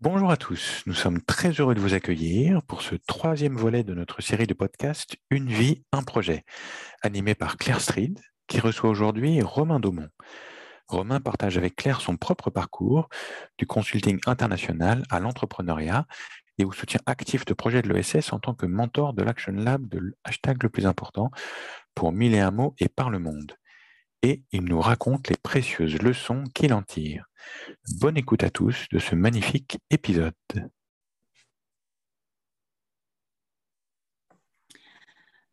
Bonjour à tous, nous sommes très heureux de vous accueillir pour ce troisième volet de notre série de podcasts Une vie, un projet, animé par Claire Street, qui reçoit aujourd'hui Romain Daumont. Romain partage avec Claire son propre parcours du consulting international à l'entrepreneuriat et au soutien actif de projets de l'ESS en tant que mentor de l'Action Lab de hashtag le plus important pour mille et un mots et par le monde et il nous raconte les précieuses leçons qu'il en tire. Bonne écoute à tous de ce magnifique épisode.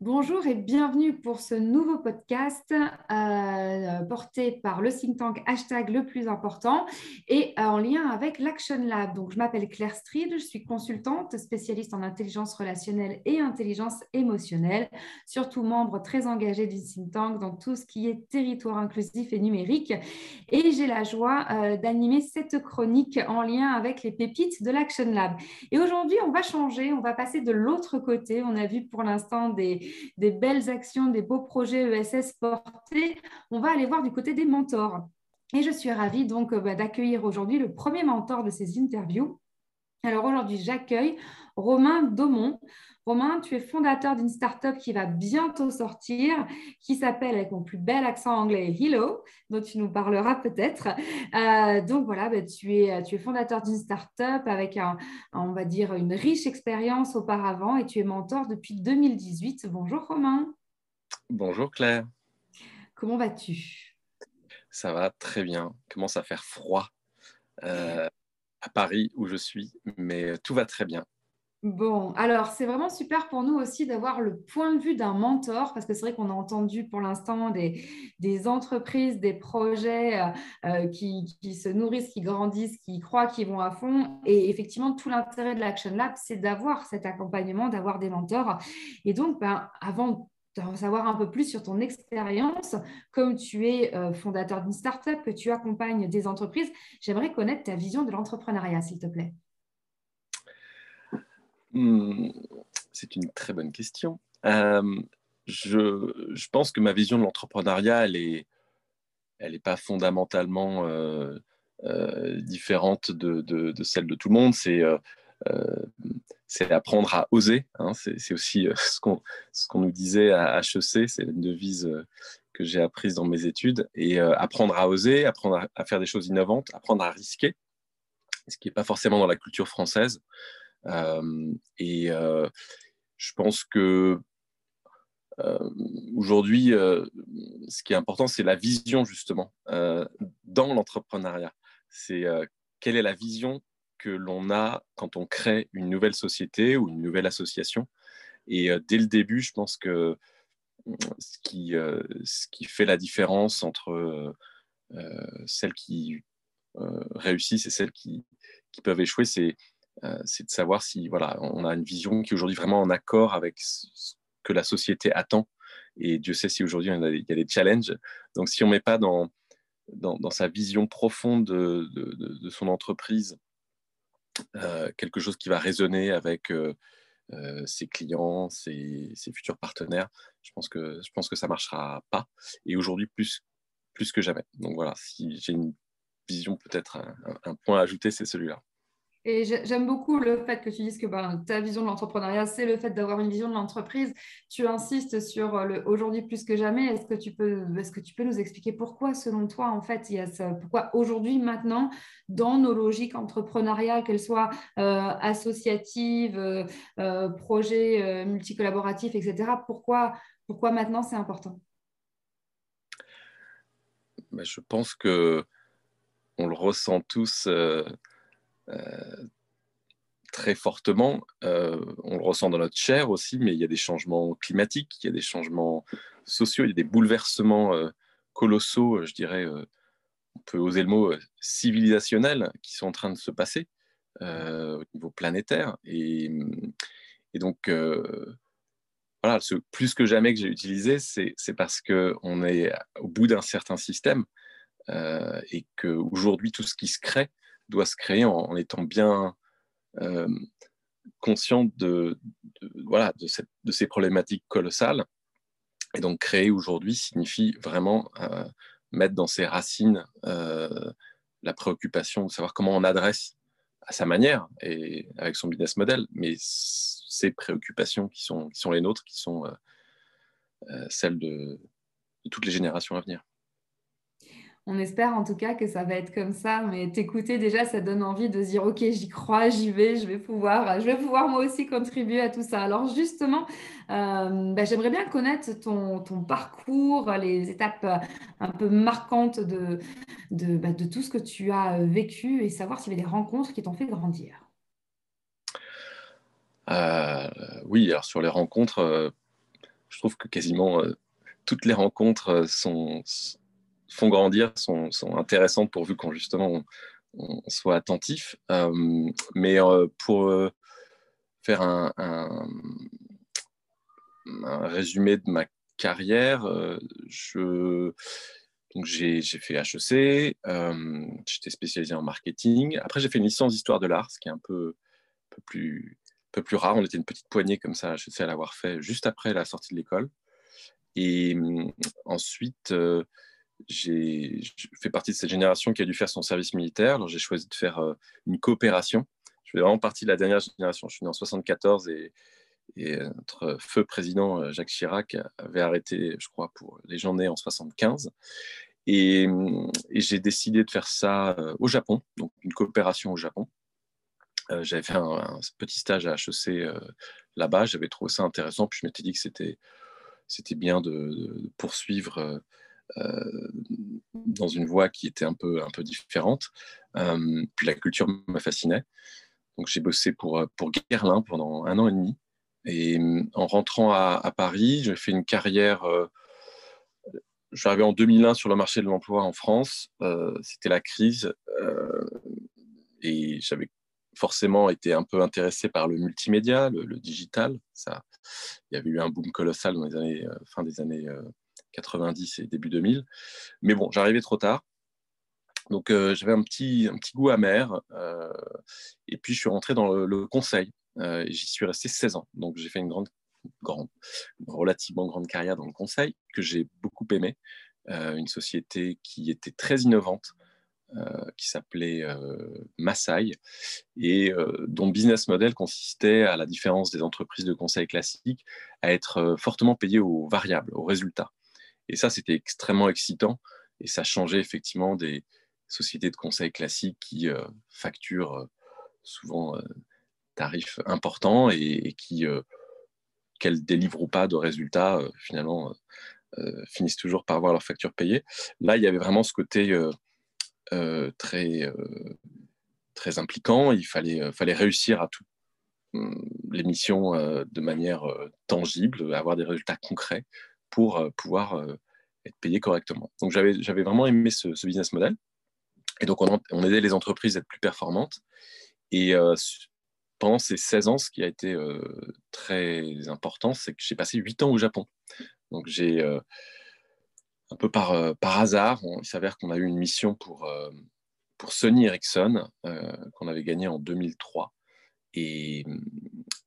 Bonjour et bienvenue pour ce nouveau podcast euh, porté par le think tank hashtag le plus important et euh, en lien avec l'Action Lab. Donc, je m'appelle Claire Strid, je suis consultante spécialiste en intelligence relationnelle et intelligence émotionnelle, surtout membre très engagé du think tank dans tout ce qui est territoire inclusif et numérique. Et j'ai la joie euh, d'animer cette chronique en lien avec les pépites de l'Action Lab. Et aujourd'hui, on va changer, on va passer de l'autre côté. On a vu pour l'instant des des belles actions, des beaux projets ESS portés, on va aller voir du côté des mentors. Et je suis ravie donc euh, bah, d'accueillir aujourd'hui le premier mentor de ces interviews. Alors aujourd'hui, j'accueille Romain Daumont. Romain, tu es fondateur d'une startup qui va bientôt sortir, qui s'appelle, avec mon plus bel accent anglais, Hello, dont tu nous parleras peut-être. Euh, donc voilà, bah, tu, es, tu es fondateur d'une startup avec, un, on va dire, une riche expérience auparavant et tu es mentor depuis 2018. Bonjour Romain. Bonjour Claire. Comment vas-tu? Ça va très bien. Commence à faire froid euh, à Paris où je suis, mais tout va très bien. Bon, alors c'est vraiment super pour nous aussi d'avoir le point de vue d'un mentor, parce que c'est vrai qu'on a entendu pour l'instant des, entreprises, des projets euh, euh, qui, se nourrissent, qui grandissent, qui croient, qui vont à fond. Et effectivement, tout l'intérêt de l'Action Lab, c'est d'avoir cet accompagnement, d'avoir des mentors. Et donc, ben, avant d'en savoir un peu plus sur ton expérience, comme tu es euh, fondateur d'une startup, que tu accompagnes des entreprises, j'aimerais connaître ta vision de l'entrepreneuriat, s'il te plaît. Hmm, c'est une très bonne question. Euh, je, pense que ma vision de l'entrepreneuriat, elle n'est elle est pas fondamentalement euh, euh, différente de, celle de tout le monde. C'est apprendre à oser. Hein. C'est aussi ce qu'on qu'on nous disait à HEC, c'est une devise que j'ai apprise dans mes études. Et apprendre à oser, apprendre à, faire des choses innovantes, apprendre à risquer, ce qui n'est pas forcément dans la culture française. Euh, et euh, je pense que euh, aujourd'hui, ce qui est important, c'est la vision justement dans l'entrepreneuriat. C'est quelle est la vision que l'on a quand on crée une nouvelle société ou une nouvelle association. Et dès le début, je pense que ce qui, ce qui fait la différence entre celles qui réussissent et celles qui, qui peuvent échouer, c'est c'est de savoir si voilà, on a une vision qui est aujourd'hui vraiment en accord avec ce que la société attend. Et Dieu sait si aujourd'hui il y a des challenges. Donc si on ne met pas dans, dans, sa vision profonde de, de, son entreprise euh, quelque chose qui va résonner avec euh, ses clients, ses, ses, futurs partenaires, je pense que, je pense que ça ne marchera pas. Et aujourd'hui, plus, plus que jamais. Donc voilà, si j'ai une vision, peut-être un point à ajouter, c'est celui-là. Et j'aime beaucoup le fait que tu dises que ben, ta vision de l'entrepreneuriat, c'est le fait d'avoir une vision de l'entreprise. Tu insistes sur le aujourd'hui plus que jamais. Est-ce que, tu peux, nous expliquer pourquoi, selon toi, en fait, pourquoi aujourd'hui, maintenant, dans nos logiques entrepreneuriales, qu'elles soient euh, associatives, euh, euh, projets multicollaboratifs, etc., pourquoi, pourquoi maintenant c'est important? Ben, Je pense que on le ressent tous euh, très fortement. Euh, on le ressent dans notre chair aussi, mais il y a des changements climatiques, il y a des changements sociaux, il y a des bouleversements euh, colossaux, je dirais, on peut oser le mot civilisationnel, qui sont en train de se passer au niveau planétaire. Et, donc, voilà, ce plus que jamais que j'ai utilisé, c'est parce qu'on est au bout d'un certain système et qu'aujourd'hui, tout ce qui se crée doit se créer en, étant bien euh, conscient de, ces problématiques colossales. Et donc créer aujourd'hui signifie vraiment euh, mettre dans ses racines euh, la préoccupation de savoir comment on adresse à sa manière et avec son business model, mais ses préoccupations qui sont, qui sont les nôtres, qui sont celles de toutes les générations à venir. On espère en tout cas que ça va être comme ça, mais t'écouter déjà, ça donne envie de dire ok, j'y crois, j'y vais, je vais pouvoir, je vais pouvoir moi aussi contribuer à tout ça. Alors justement, euh, bah, j'aimerais bien connaître ton, parcours, les étapes euh, un peu marquantes de, bah, de, tout ce que tu as euh, vécu et savoir s'il y avait des rencontres qui t'ont fait grandir. oui, alors sur les rencontres, je trouve que quasiment toutes les rencontres sont font grandir sont, intéressantes pourvu qu'on justement soit attentif. Euh, mais euh, pour euh, faire un, résumé de ma carrière, je donc j'ai fait HEC, j'étais spécialisé en marketing. Après, j'ai fait une licence d'histoire de l'art, ce qui est un peu, peu, plus, peu plus rare. On était une petite poignée comme ça à HEC à l'avoir fait juste après la sortie de l'école. Et ensuite, j'ai fait partie de cette génération qui a dû faire son service militaire. Alors j'ai choisi de faire euh, une coopération. Je fais vraiment partie de la dernière génération. Je suis né en 74 et, et notre feu président euh, Jacques Chirac avait arrêté, je crois, pour les gens nés en 75. Et, j'ai décidé de faire ça euh, au Japon, donc une coopération au Japon. J'avais fait un, petit stage à HEC là-bas. J'avais trouvé ça intéressant. Puis je m'étais dit que c'était bien de, poursuivre euh, dans une voie qui était un peu, un peu différente. Euh, puis la culture me fascinait. Donc j'ai bossé pour, euh, pour Guerlain pendant un an et demi. Et en rentrant à, Paris, j'ai fait une carrière. je suis arrivé en 2001 sur le marché de l'emploi en France. C'était la crise. et j'avais forcément été un peu intéressé par le multimédia, le, digital. Ça, il y avait eu un boom colossal dans les années, fin des années 90 et début 2000. Mais bon, j'arrivais trop tard. Donc euh, j'avais un petit, un petit goût amer. Euh, et puis je suis rentré dans le, conseil. Euh, J'y suis resté 16 ans. Donc j'ai fait une grande, grande, relativement grande carrière dans le conseil que j'ai beaucoup aimé. Euh, une société qui était très innovante. qui s'appelait Massai et dont le business model consistait, à la différence des entreprises de conseil classiques, à être fortement payé aux variables, aux résultats. Et ça, c'était extrêmement excitant. Et ça changeait effectivement des sociétés de conseil classiques qui euh, facturent euh, souvent euh, tarifs importants et, qui, qu'elles délivrent ou pas de résultats, finalement, finissent toujours par avoir leur facture payée. Là, il y avait vraiment ce côté très, très impliquant. Il fallait, réussir à toutes hum, les missions de manière tangible, avoir des résultats concrets pour euh, pouvoir euh, être payé correctement. Donc j'avais vraiment aimé ce, business model. Et donc on, aidait les entreprises à être plus performantes. Et euh, pendant ces 16 ans, ce qui a été très important, c'est que j'ai passé 8 ans au Japon. Donc j'ai, un peu par, hasard, il s'avère qu'on a eu une mission pour, Sony Ericsson, qu'on avait gagné en 2003. Et,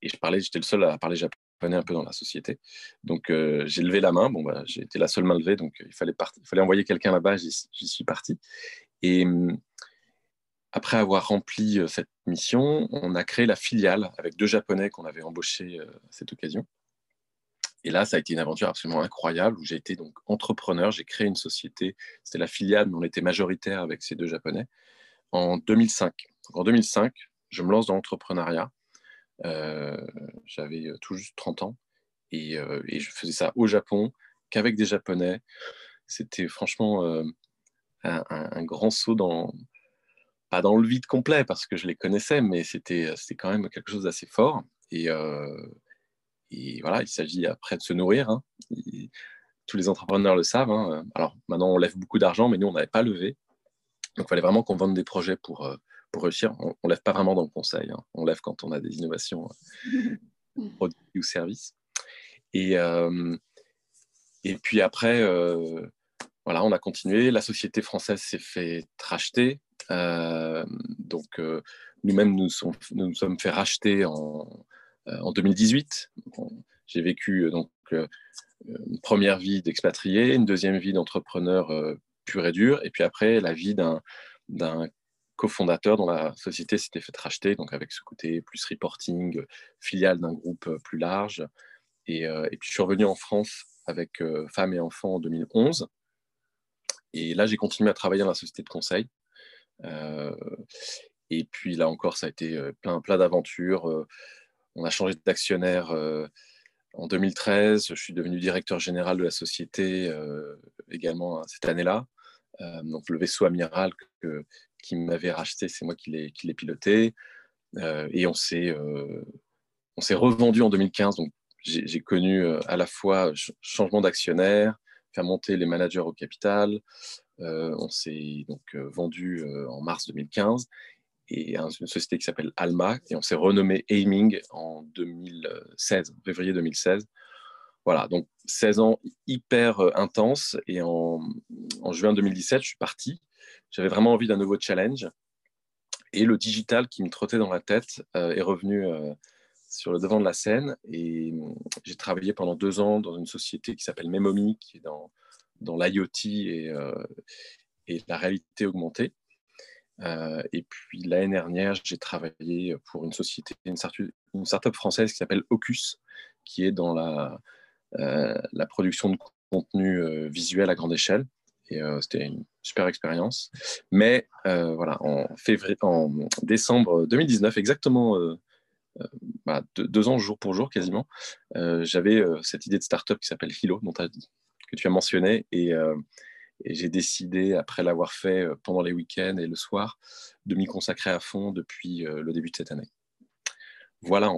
et je parlais, j'étais le seul à parler japonais un peu dans la société. Donc euh, j'ai levé la main, bon, bah, j'ai été la seule main levée, donc il fallait, il fallait envoyer quelqu'un là-bas, j'y suis parti. Et hum, après avoir rempli euh, cette mission, on a créé la filiale avec deux Japonais qu'on avait embauchés euh, à cette occasion. Et là, ça a été une aventure absolument incroyable où j'ai été donc entrepreneur, j'ai créé une société, c'était la filiale, mais on était majoritaire avec ces deux Japonais, en 2005. Donc, en 2005, je me lance dans l'entrepreneuriat euh, j'avais euh, tout juste 30 ans euh, et, je faisais ça au Japon qu'avec des Japonais. C'était franchement un, grand saut dans, pas dans le vide complet parce que je les connaissais, mais c'était quand même quelque chose d'assez fort. Et, et, voilà, il s'agit après de se nourrir. Hein. tous les entrepreneurs le savent. Hein. Alors maintenant, on lève beaucoup d'argent, mais nous, on n'avait pas levé. Donc, il fallait vraiment qu'on vende des projets pour, pour réussir. On ne lève pas vraiment dans le conseil. Hein. On lève quand on a des innovations euh, produits ou services. Et, euh, et puis après, euh, voilà, on a continué. La société française s'est fait racheter. donc, nous-mêmes, nous, nous, sommes fait racheter en, en 2018. J'ai vécu donc une première vie d'expatrié, une deuxième vie d'entrepreneur pur et dur, et puis après la vie d'un cofondateur dont la société s'était fait racheter, donc avec ce côté plus reporting, filiale d'un groupe plus large. Et, et, puis je suis revenu en France avec Femmes et Enfants en 2011. Et là, j'ai continué à travailler dans la société de conseil. et puis là encore, ça a été plein, plein d'aventures. on a changé d'actionnaire en 2013. Je suis devenu directeur général de la société également hein, cette année-là. donc le vaisseau amiral qui m'avait racheté, c'est moi qui l'ai piloté. et on s'est revendu en 2015. Donc j'ai connu à la fois changement d'actionnaire, faire monter les managers au capital. Euh, on s'est donc euh, vendu euh, en mars 2015 et une société qui s'appelle Alma et on s'est renommé Aiming en 2016, février 2016. Voilà, donc 16 ans hyper intenses et en, juin 2017, je suis parti. J'avais vraiment envie d'un nouveau challenge et le digital qui me trottait dans la tête est revenu sur le devant de la scène. Et hum, j'ai travaillé pendant deux ans dans une société qui s'appelle Memomi, qui est dans, dans l'IoT et, euh, et, la réalité augmentée. Euh, et puis l'année dernière, j'ai travaillé pour une société, une, startup française qui s'appelle Ocus, qui est dans euh, la production de contenu visuel à grande échelle. Et c'était une super expérience. Mais voilà, en, février, en décembre 2019, exactement euh, bah, deux, ans jour pour jour quasiment, euh, j'avais euh, cette idée de start-up qui s'appelle Hilo, dont que tu as mentionné, et, j'ai décidé, après l'avoir fait pendant les week-ends et le soir, de m'y consacrer à fond depuis le début de cette année. Voilà.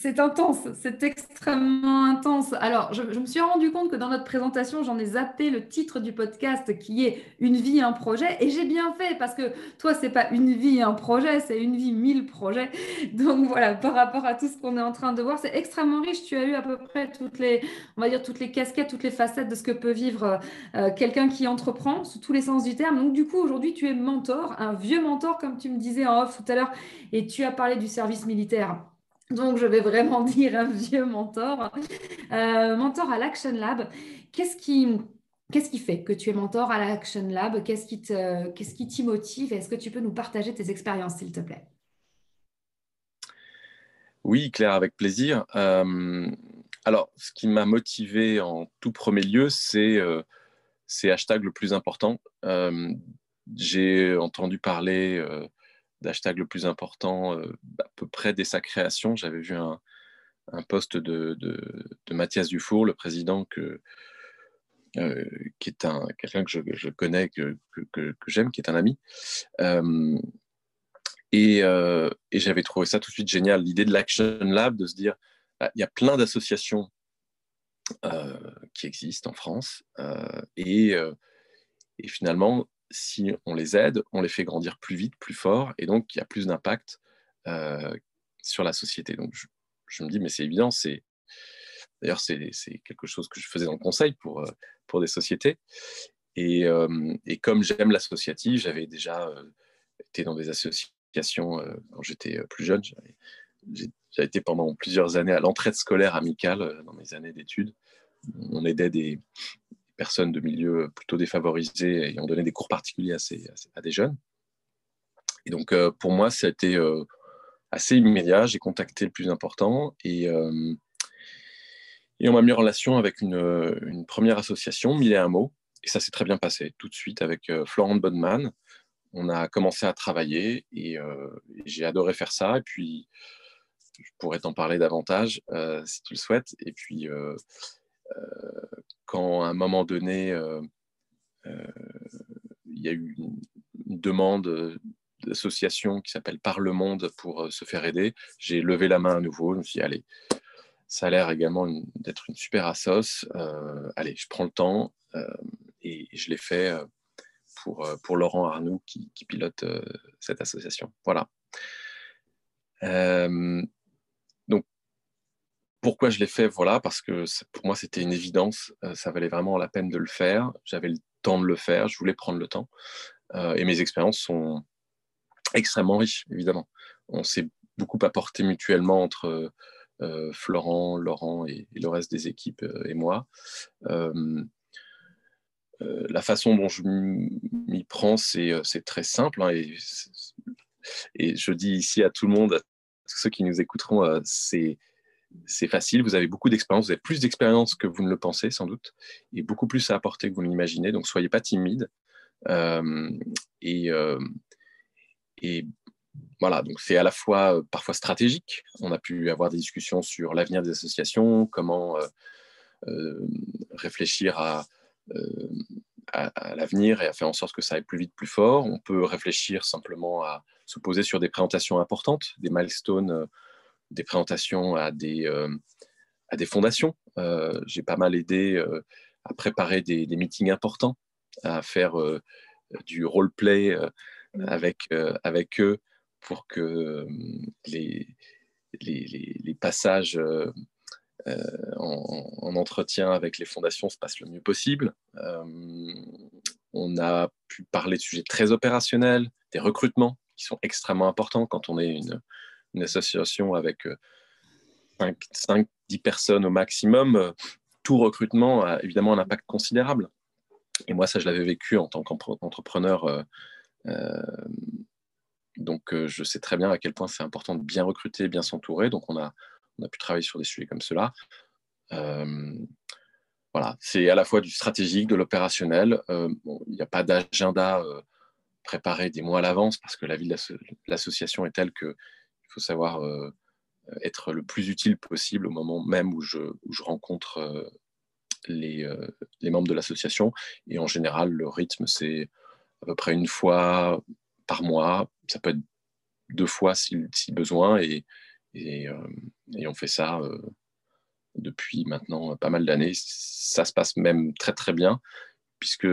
C'est intense, c'est extrêmement intense. Alors, je, me suis rendu compte que dans notre présentation, j'en ai zappé le titre du podcast qui est Une vie, un projet. Et j'ai bien fait parce que toi, c'est pas une vie, un projet, c'est une vie, mille projets. Donc voilà, par rapport à tout ce qu'on est en train de voir, c'est extrêmement riche. Tu as eu à peu près toutes les, on va dire, toutes les casquettes, toutes les facettes de ce que peut vivre euh, quelqu'un qui entreprend, sous tous les sens du terme. Donc du coup, aujourd'hui, tu es mentor, un vieux mentor, comme tu me disais en off tout à l'heure, et tu as parlé du service militaire. Donc, je vais vraiment dire un vieux mentor. Euh, mentor à l'Action Lab. Qu'est-ce qui, qu'est-ce qui fait que tu es mentor à l'Action Lab? Qu'est-ce qui, te, qu'est-ce qui t'y motive? Est-ce que tu peux nous partager tes expériences, s'il te plaît? Oui, Claire, avec plaisir. Euh, alors, ce qui m'a motivé en tout premier lieu, c'est, euh, c'est hashtag le plus important. j'ai entendu parler d'hashtag le plus important à peu près dès sa création. J'avais vu un, un poste de, de, Mathias Dufour, le président, que, euh, qui est un, quelqu'un que je, connais, que, que, j'aime, qui est un ami. Euh, et, euh, et j'avais trouvé ça tout de suite génial, l'idée de l'Action Lab, de se dire, bah, il y a plein d'associations qui existent en France, et, et finalement, si on les aide, on les fait grandir plus vite, plus fort, et donc il y a plus d'impact euh, sur la société. Donc je, me dis, mais c'est évident, c'est d'ailleurs c'est quelque chose que je faisais dans le conseil pour, euh, pour des sociétés. Et, euh, et comme j'aime l'associatif, j'avais déjà été dans des associations quand j'étais plus jeune. J'ai été pendant plusieurs années à l'entraide scolaire amicale dans mes années d'études. On aidait des, personnes de milieux plutôt défavorisés ayant donné des cours particuliers à, des jeunes. Et donc, euh, pour moi, ça a été euh, assez immédiat. J'ai contacté le plus important et, euh, et on m'a mis en relation avec une, première association, Mille et un mots. Et ça s'est très bien passé tout de suite avec Florent Bodman. On a commencé à travailler et, et j'ai adoré faire ça. Et puis, je pourrais t'en parler davantage si tu le souhaites. Et puis, quand à un moment donné, euh, euh, il y a eu une, demande d'association qui s'appelle Par le Monde pour euh, se faire aider, j'ai levé la main à nouveau. Je me suis dit, allez, ça a l'air également d'être une super assos. allez, je prends le temps et je l'ai fait pour, pour Laurent Arnoux qui, qui pilote cette association. Voilà. Pourquoi je l'ai fait Voilà, parce que pour moi, c'était une évidence. Euh, ça valait vraiment la peine de le faire. J'avais le temps de le faire. Je voulais prendre le temps. Euh, et mes expériences sont extrêmement riches, évidemment. On s'est beaucoup apporté mutuellement entre euh, Florent, Laurent et, le reste des équipes et moi. la façon dont je m'y prends, c'est très simple. Hein, et, je dis ici à tout le monde, à tous ceux qui nous écouteront, c'est c'est facile, vous avez beaucoup d'expérience, vous avez plus d'expérience que vous ne le pensez sans doute, et beaucoup plus à apporter que vous l'imaginez, donc soyez pas timide. Euh, et, euh, et, voilà, donc c'est à la fois euh, parfois stratégique, on a pu avoir des discussions sur l'avenir des associations, comment réfléchir à, à, l'avenir et à faire en sorte que ça aille plus vite, plus fort. On peut réfléchir simplement à se poser sur des présentations importantes, des milestones des présentations à des, euh, à des fondations. Euh, j'ai pas mal aidé euh, à préparer des, des, meetings importants, à faire du role-play mmh. avec, avec eux pour que les, les, les, passages en, entretien avec les fondations se passent le mieux possible. on a pu parler de sujets très opérationnels, des recrutements qui sont extrêmement importants quand on est une, une association avec 5-10 euh, personnes au maximum, euh, tout recrutement a évidemment un impact considérable. Et moi, ça, je l'avais vécu en tant qu'entrepreneur. Euh, donc, je sais très bien à quel point c'est important de bien recruter, bien s'entourer. Donc, on a, on a pu travailler sur des sujets comme cela. voilà, c'est à la fois du stratégique, de l'opérationnel. il n'y a pas d'agenda préparé des mois à l'avance parce que la vie de l'association est telle que il faut savoir euh, être le plus utile possible au moment même où je, rencontre euh, les, euh, les, membres de l'association. Et en général, le rythme, c'est à peu près une fois par mois. Ça peut être deux fois si, besoin. Et, et, on fait ça depuis maintenant pas mal d'années. Ça se passe même très très bien, puisque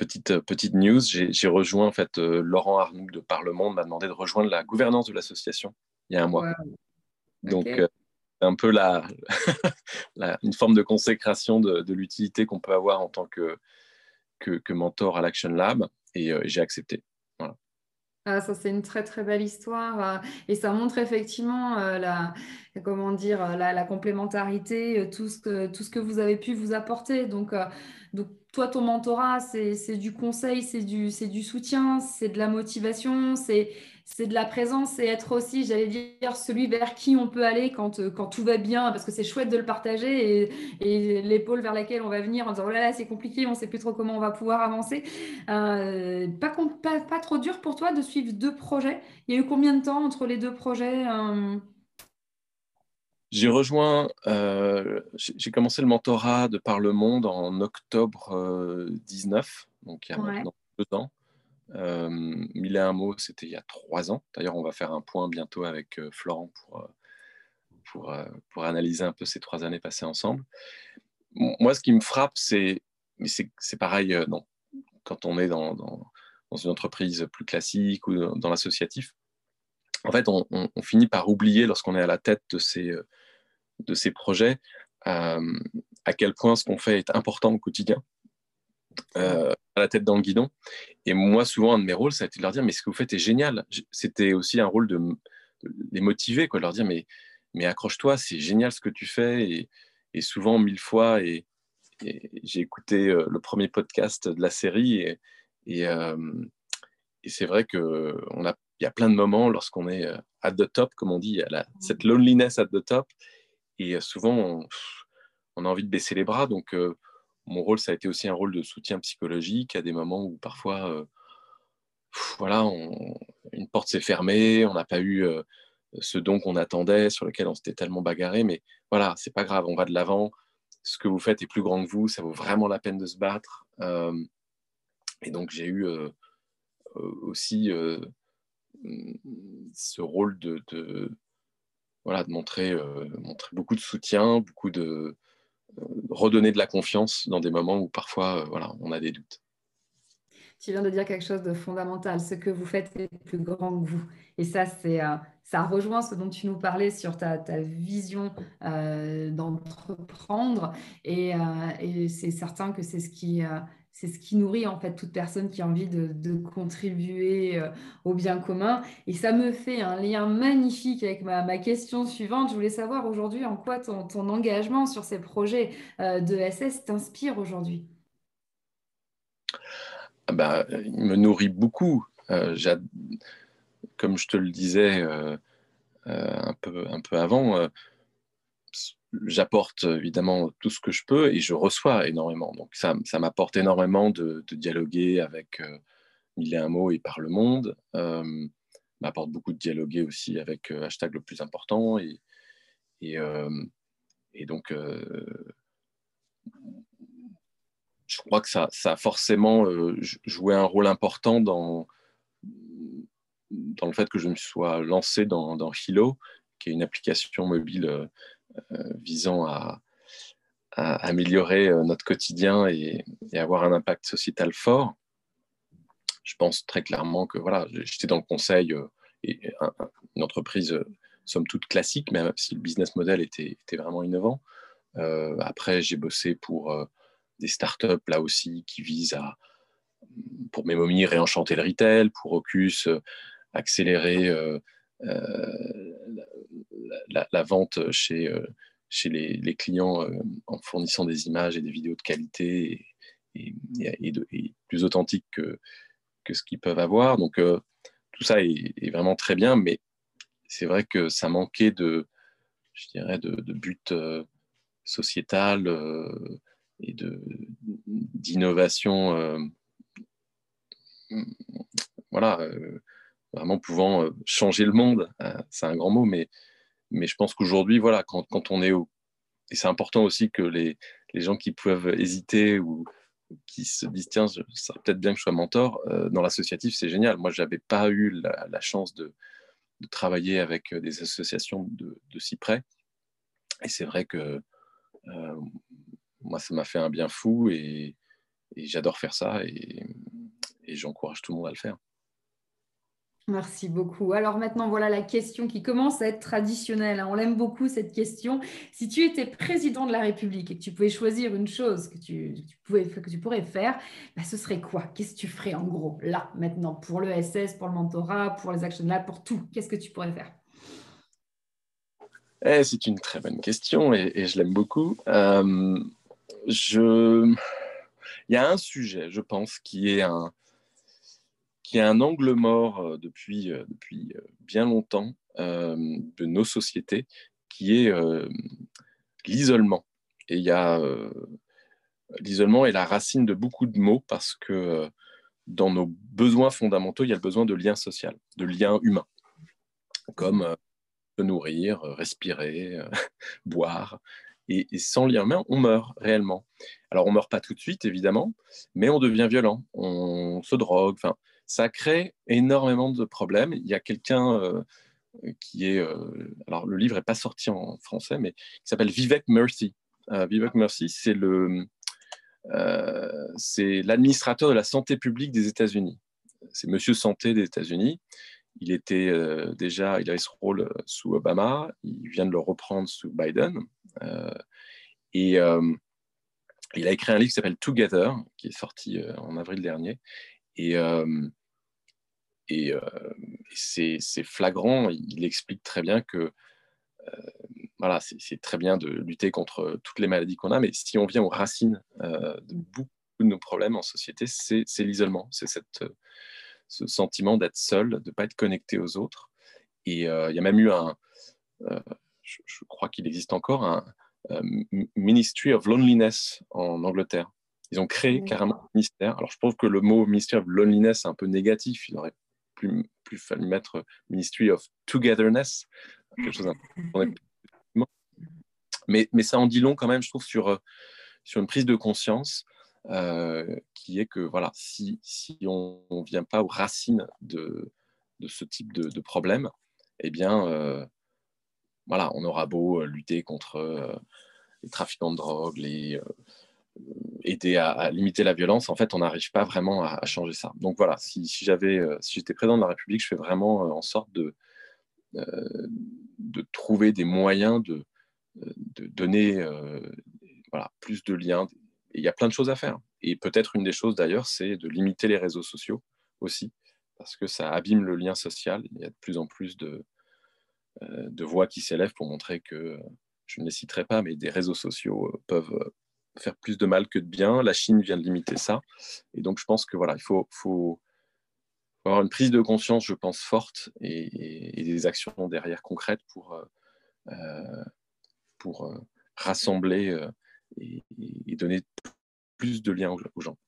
petite, petite news, j'ai rejoint en fait euh, Laurent Arnoux de Parlement m'a demandé de rejoindre la gouvernance de l'association il y a un mois. Donc, euh, un peu la, une forme de consécration de, l'utilité qu'on peut avoir en tant que, que, mentor à l'Action Lab et euh, j'ai accepté. Ah, ça, c'est une très, très belle histoire. et ça montre effectivement la, comment dire, la, la complémentarité, tout ce, que, tout ce que vous avez pu vous apporter. Donc, donc toi, ton mentorat, c'est du conseil, c'est du, du soutien, c'est de la motivation, c'est de la présence et être aussi, j'allais dire, celui vers qui on peut aller quand, quand tout va bien, parce que c'est chouette de le partager et, l'épaule vers laquelle on va venir en disant oh là là, c'est compliqué, on ne sait plus trop comment on va pouvoir avancer. Euh, pas, pas, pas, trop dur pour toi de suivre deux projets? Il y a eu combien de temps entre les deux projets euh? J'ai rejoint, euh, j'ai commencé le mentorat de Par le Monde en octobre 19, euh, donc il y a maintenant deux ans. Euh, Mille et un mots, c'était il y a trois ans. D'ailleurs, on va faire un point bientôt avec euh, Florent pour, pour, pour, analyser un peu ces trois années passées ensemble. Moi, ce qui me frappe, c'est, mais c'est pareil non, quand on est dans, dans, dans, une entreprise plus classique ou dans l'associatif. En fait, on, on, on, finit par oublier lorsqu'on est à la tête de ces de ces projets, euh, à quel point ce qu'on fait est important au quotidien, euh, à la tête dans le guidon. Et moi, souvent, un de mes rôles, ça a été de leur dire, mais ce que vous faites est génial. C'était aussi un rôle de, les motiver, quoi, de leur dire, mais, mais accroche-toi, c'est génial ce que tu fais. Et, souvent, mille fois, et, j'ai écouté euh, le premier podcast de la série, et, et, et c'est vrai qu'il y a plein de moments lorsqu'on est at the top, comme on dit, cette loneliness at the top, et euh, souvent, on, a envie de baisser les bras. Donc, euh, mon rôle, ça a été aussi un rôle de soutien psychologique à des moments où parfois, euh, voilà, une porte s'est fermée, on n'a pas eu ce don qu'on attendait, sur lequel on s'était tellement bagarré. Mais voilà, c'est pas grave, on va de l'avant. Ce que vous faites est plus grand que vous, ça vaut vraiment la peine de se battre. et donc, j'ai eu aussi ce rôle de, voilà, de montrer, euh, montrer beaucoup de soutien, beaucoup de euh, redonner de la confiance dans des moments où parfois euh, voilà, on a des doutes. Tu viens de dire quelque chose de fondamental. Ce que vous faites est plus grand que vous. Et ça, c'est, ça rejoint ce dont tu nous parlais sur ta, ta vision d'entreprendre. Et, et, c'est certain que c'est ce qui, c'est ce qui nourrit en fait toute personne qui a envie de, contribuer euh, au bien commun. Et ça me fait un lien magnifique avec ma, question suivante. Je voulais savoir aujourd'hui en quoi ton, engagement sur ces projets euh, de SS t'inspire aujourd'hui. ah bah, il me nourrit beaucoup. comme je te le disais un, peu, un peu avant, j'apporte évidemment tout ce que je peux et je reçois énormément. Donc ça, ça m'apporte énormément de, dialoguer avec euh, Mille et un mots et par le monde. Euh, m'apporte beaucoup de dialoguer aussi avec euh, hashtag le plus important et, et, euh, donc je crois que ça, ça a forcément joué un rôle important dans, dans le fait que je me sois lancé dans, Hilo, qui est une application mobile euh, visant à, améliorer euh, notre quotidien et, avoir un impact sociétal fort. Je pense très clairement que voilà, j'étais dans le conseil euh, et une entreprise somme toute classique, même si le business model était, vraiment innovant. après, j'ai bossé pour des startups là aussi qui visent à, pour Mémomie, réenchanter le retail, pour Ocus, accélérer la, vente chez, euh, chez les, clients euh, en fournissant des images et des vidéos de qualité et, plus authentiques que, que ce qu'ils peuvent avoir. Donc, euh, tout ça est, vraiment très bien, mais c'est vrai que ça manquait de, je dirais, de, de but sociétal et d'innovation. voilà, vraiment pouvant changer le monde. c'est un grand mot, mais mais je pense qu'aujourd'hui, voilà, quand, on est au... Et c'est important aussi que les, les, gens qui peuvent hésiter ou qui se disent, tiens, ça peut-être bien que je sois mentor, euh, dans l'associatif, c'est génial. Moi, je n'avais pas eu la, chance de, travailler avec des associations de, si près. Et c'est vrai que euh, moi, ça m'a fait un bien fou et, j'adore faire ça et j'encourage tout le monde à le faire. Merci beaucoup. Alors maintenant, voilà la question qui commence à être traditionnelle. Hein. On l'aime beaucoup, cette question. Si tu étais président de la République et que tu pouvais choisir une chose que tu, pouvais, que tu pourrais faire, bah, ce serait quoi? Qu'est-ce que tu ferais en gros, là, maintenant, pour le SS, pour le mentorat, pour les Action Labs, pour tout? Qu'est-ce que tu pourrais faire? Eh, C'est une très bonne question et, je l'aime beaucoup. Euh. Il y a un sujet, je pense, qui est un qui est un angle mort euh, depuis, euh, depuis euh, bien longtemps de nos sociétés, qui est l'isolement. Et il y a l'isolement est la racine de beaucoup de mots parce que dans nos besoins fondamentaux, il y a le besoin de lien social, de lien humain, comme se nourrir, respirer, boire. Et, sans lien humain, on meurt réellement. Alors, on meurt pas tout de suite, évidemment, mais on devient violent, on se drogue. Ça crée énormément de problèmes. Il y a quelqu'un euh, qui est... Euh, alors, le livre n'est pas sorti en français, mais qui s'appelle Vivek Murthy. Euh, Vivek Murthy, c'est le... c'est l'administrateur de la santé publique des États-Unis. C'est Monsieur Santé des États-Unis. Il était déjà, il avait ce rôle sous Obama. Il vient de le reprendre sous Biden. et il a écrit un livre qui s'appelle Together, qui est sorti en avril dernier. Et, et, euh, c'est flagrant, il explique très bien que euh, voilà, c'est très bien de lutter contre toutes les maladies qu'on a, mais si on vient aux racines euh, de beaucoup de nos problèmes en société, c'est l'isolement, c'est ce sentiment d'être seul, de ne pas être connecté aux autres. Et il y a même eu un, je, je, crois qu'il existe encore un Ministry of Loneliness en Angleterre. Ils ont créé carrément un ministère. Alors je trouve que le mot Ministry of Loneliness est un peu négatif. Il aurait plus, plus fallu mettre Ministry of Togetherness, quelque chose mais, mais ça en dit long quand même, je trouve, sur, euh, sur une prise de conscience euh, qui est que voilà, si, si on ne vient pas aux racines de, de ce type de, de problème, eh bien, euh, voilà, on aura beau lutter contre les trafiquants de drogue, les, aider à, limiter la violence, en fait, on n'arrive pas vraiment à, changer ça. Donc voilà, si, j'avais, euh, si j'étais président de la République, je fais vraiment euh, en sorte de, euh, de trouver des moyens de, de donner voilà, plus de liens. il y a plein de choses à faire. Et peut-être une des choses d'ailleurs, c'est de limiter les réseaux sociaux aussi, parce que ça abîme le lien social. Il y a de plus en plus de, de voix qui s'élèvent pour montrer que, je ne les citerai pas, mais des réseaux sociaux peuvent faire plus de mal que de bien. La Chine vient de limiter ça. Et donc, je pense que voilà, il faut, avoir une prise de conscience, je pense, forte et, des actions derrière concrètes pour, euh, pour rassembler et, donner plus de liens aux gens.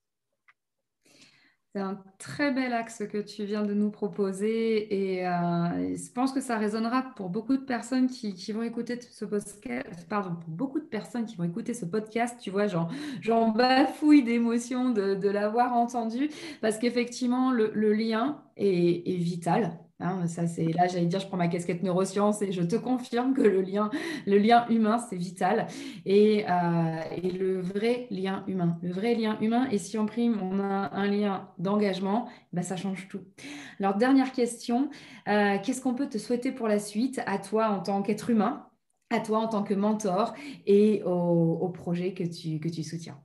C'est un très bel axe que tu viens de nous proposer et, euh, je pense que ça résonnera pour beaucoup de personnes qui, vont écouter ce podcast. Pardon, pour beaucoup de personnes qui vont écouter ce podcast, tu vois, j'en bafouille d'émotion de, l'avoir entendu parce qu'effectivement, le, lien est vital. Hein, ça, c'est là, j'allais dire, je prends ma casquette neurosciences et je te confirme que le lien, le lien humain, c'est vital. Et, euh, le vrai lien humain, le vrai lien humain. Et si on prime, on a un lien d'engagement, bah, ça change tout. Alors, dernière question, euh, qu'est-ce qu'on peut te souhaiter pour la suite à toi en tant qu'être humain, à toi en tant que mentor et au, au projet que tu, que tu soutiens?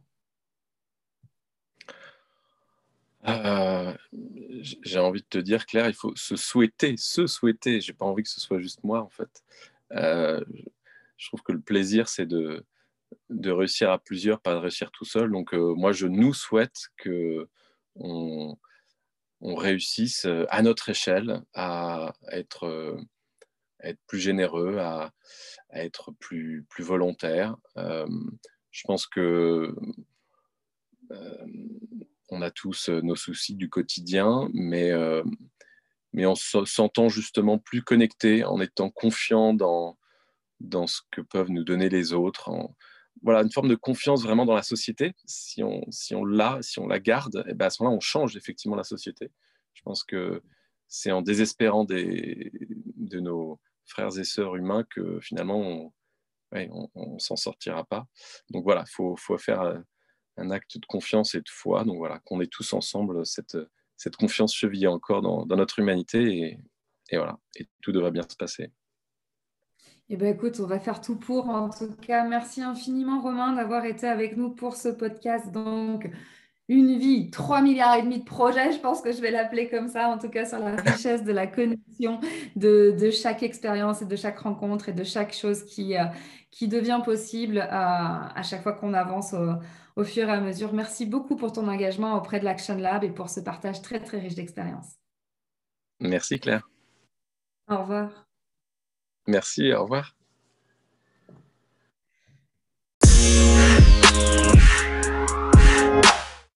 Euh, j'ai envie de te dire, Claire, il faut se souhaiter, se souhaiter. J'ai pas envie que ce soit juste moi, en fait. Euh, je trouve que le plaisir, c'est de, de réussir à plusieurs, pas de réussir tout seul. Donc, euh, moi, je nous souhaite que on, on, réussisse à notre échelle à être, être plus généreux, à, à, être plus, plus volontaire. je pense que on a tous euh, nos soucis du quotidien, mais, euh, mais en se sentant justement plus connecté, en étant confiant dans, ce que peuvent nous donner les autres. voilà, une forme de confiance vraiment dans la société. Si on, l'a, si on la garde, et eh ben à ce moment-là, on change effectivement la société. Je pense que c'est en désespérant de nos frères et sœurs humains que finalement, on ne s'en sortira pas. Donc voilà, il faut, faut faire euh, un acte de confiance et de foi. Donc voilà, qu'on ait tous ensemble cette, cette confiance chevillée encore dans, notre humanité et, voilà, et tout devrait bien se passer. Eh bien, écoute, on va faire tout pour. En tout cas, merci infiniment, Romain, d'avoir été avec nous pour ce podcast. Donc, une vie, 3 milliards et demi de projets, je pense que je vais l'appeler comme ça, en tout cas sur la richesse de la connexion de, chaque expérience et de chaque rencontre et de chaque chose qui, euh, qui devient possible à, à chaque fois qu'on avance au, fur et à mesure. Merci beaucoup pour ton engagement auprès de l'Action Lab et pour ce partage très, très riche d'expériences. Merci Claire. Au revoir. Merci, au revoir.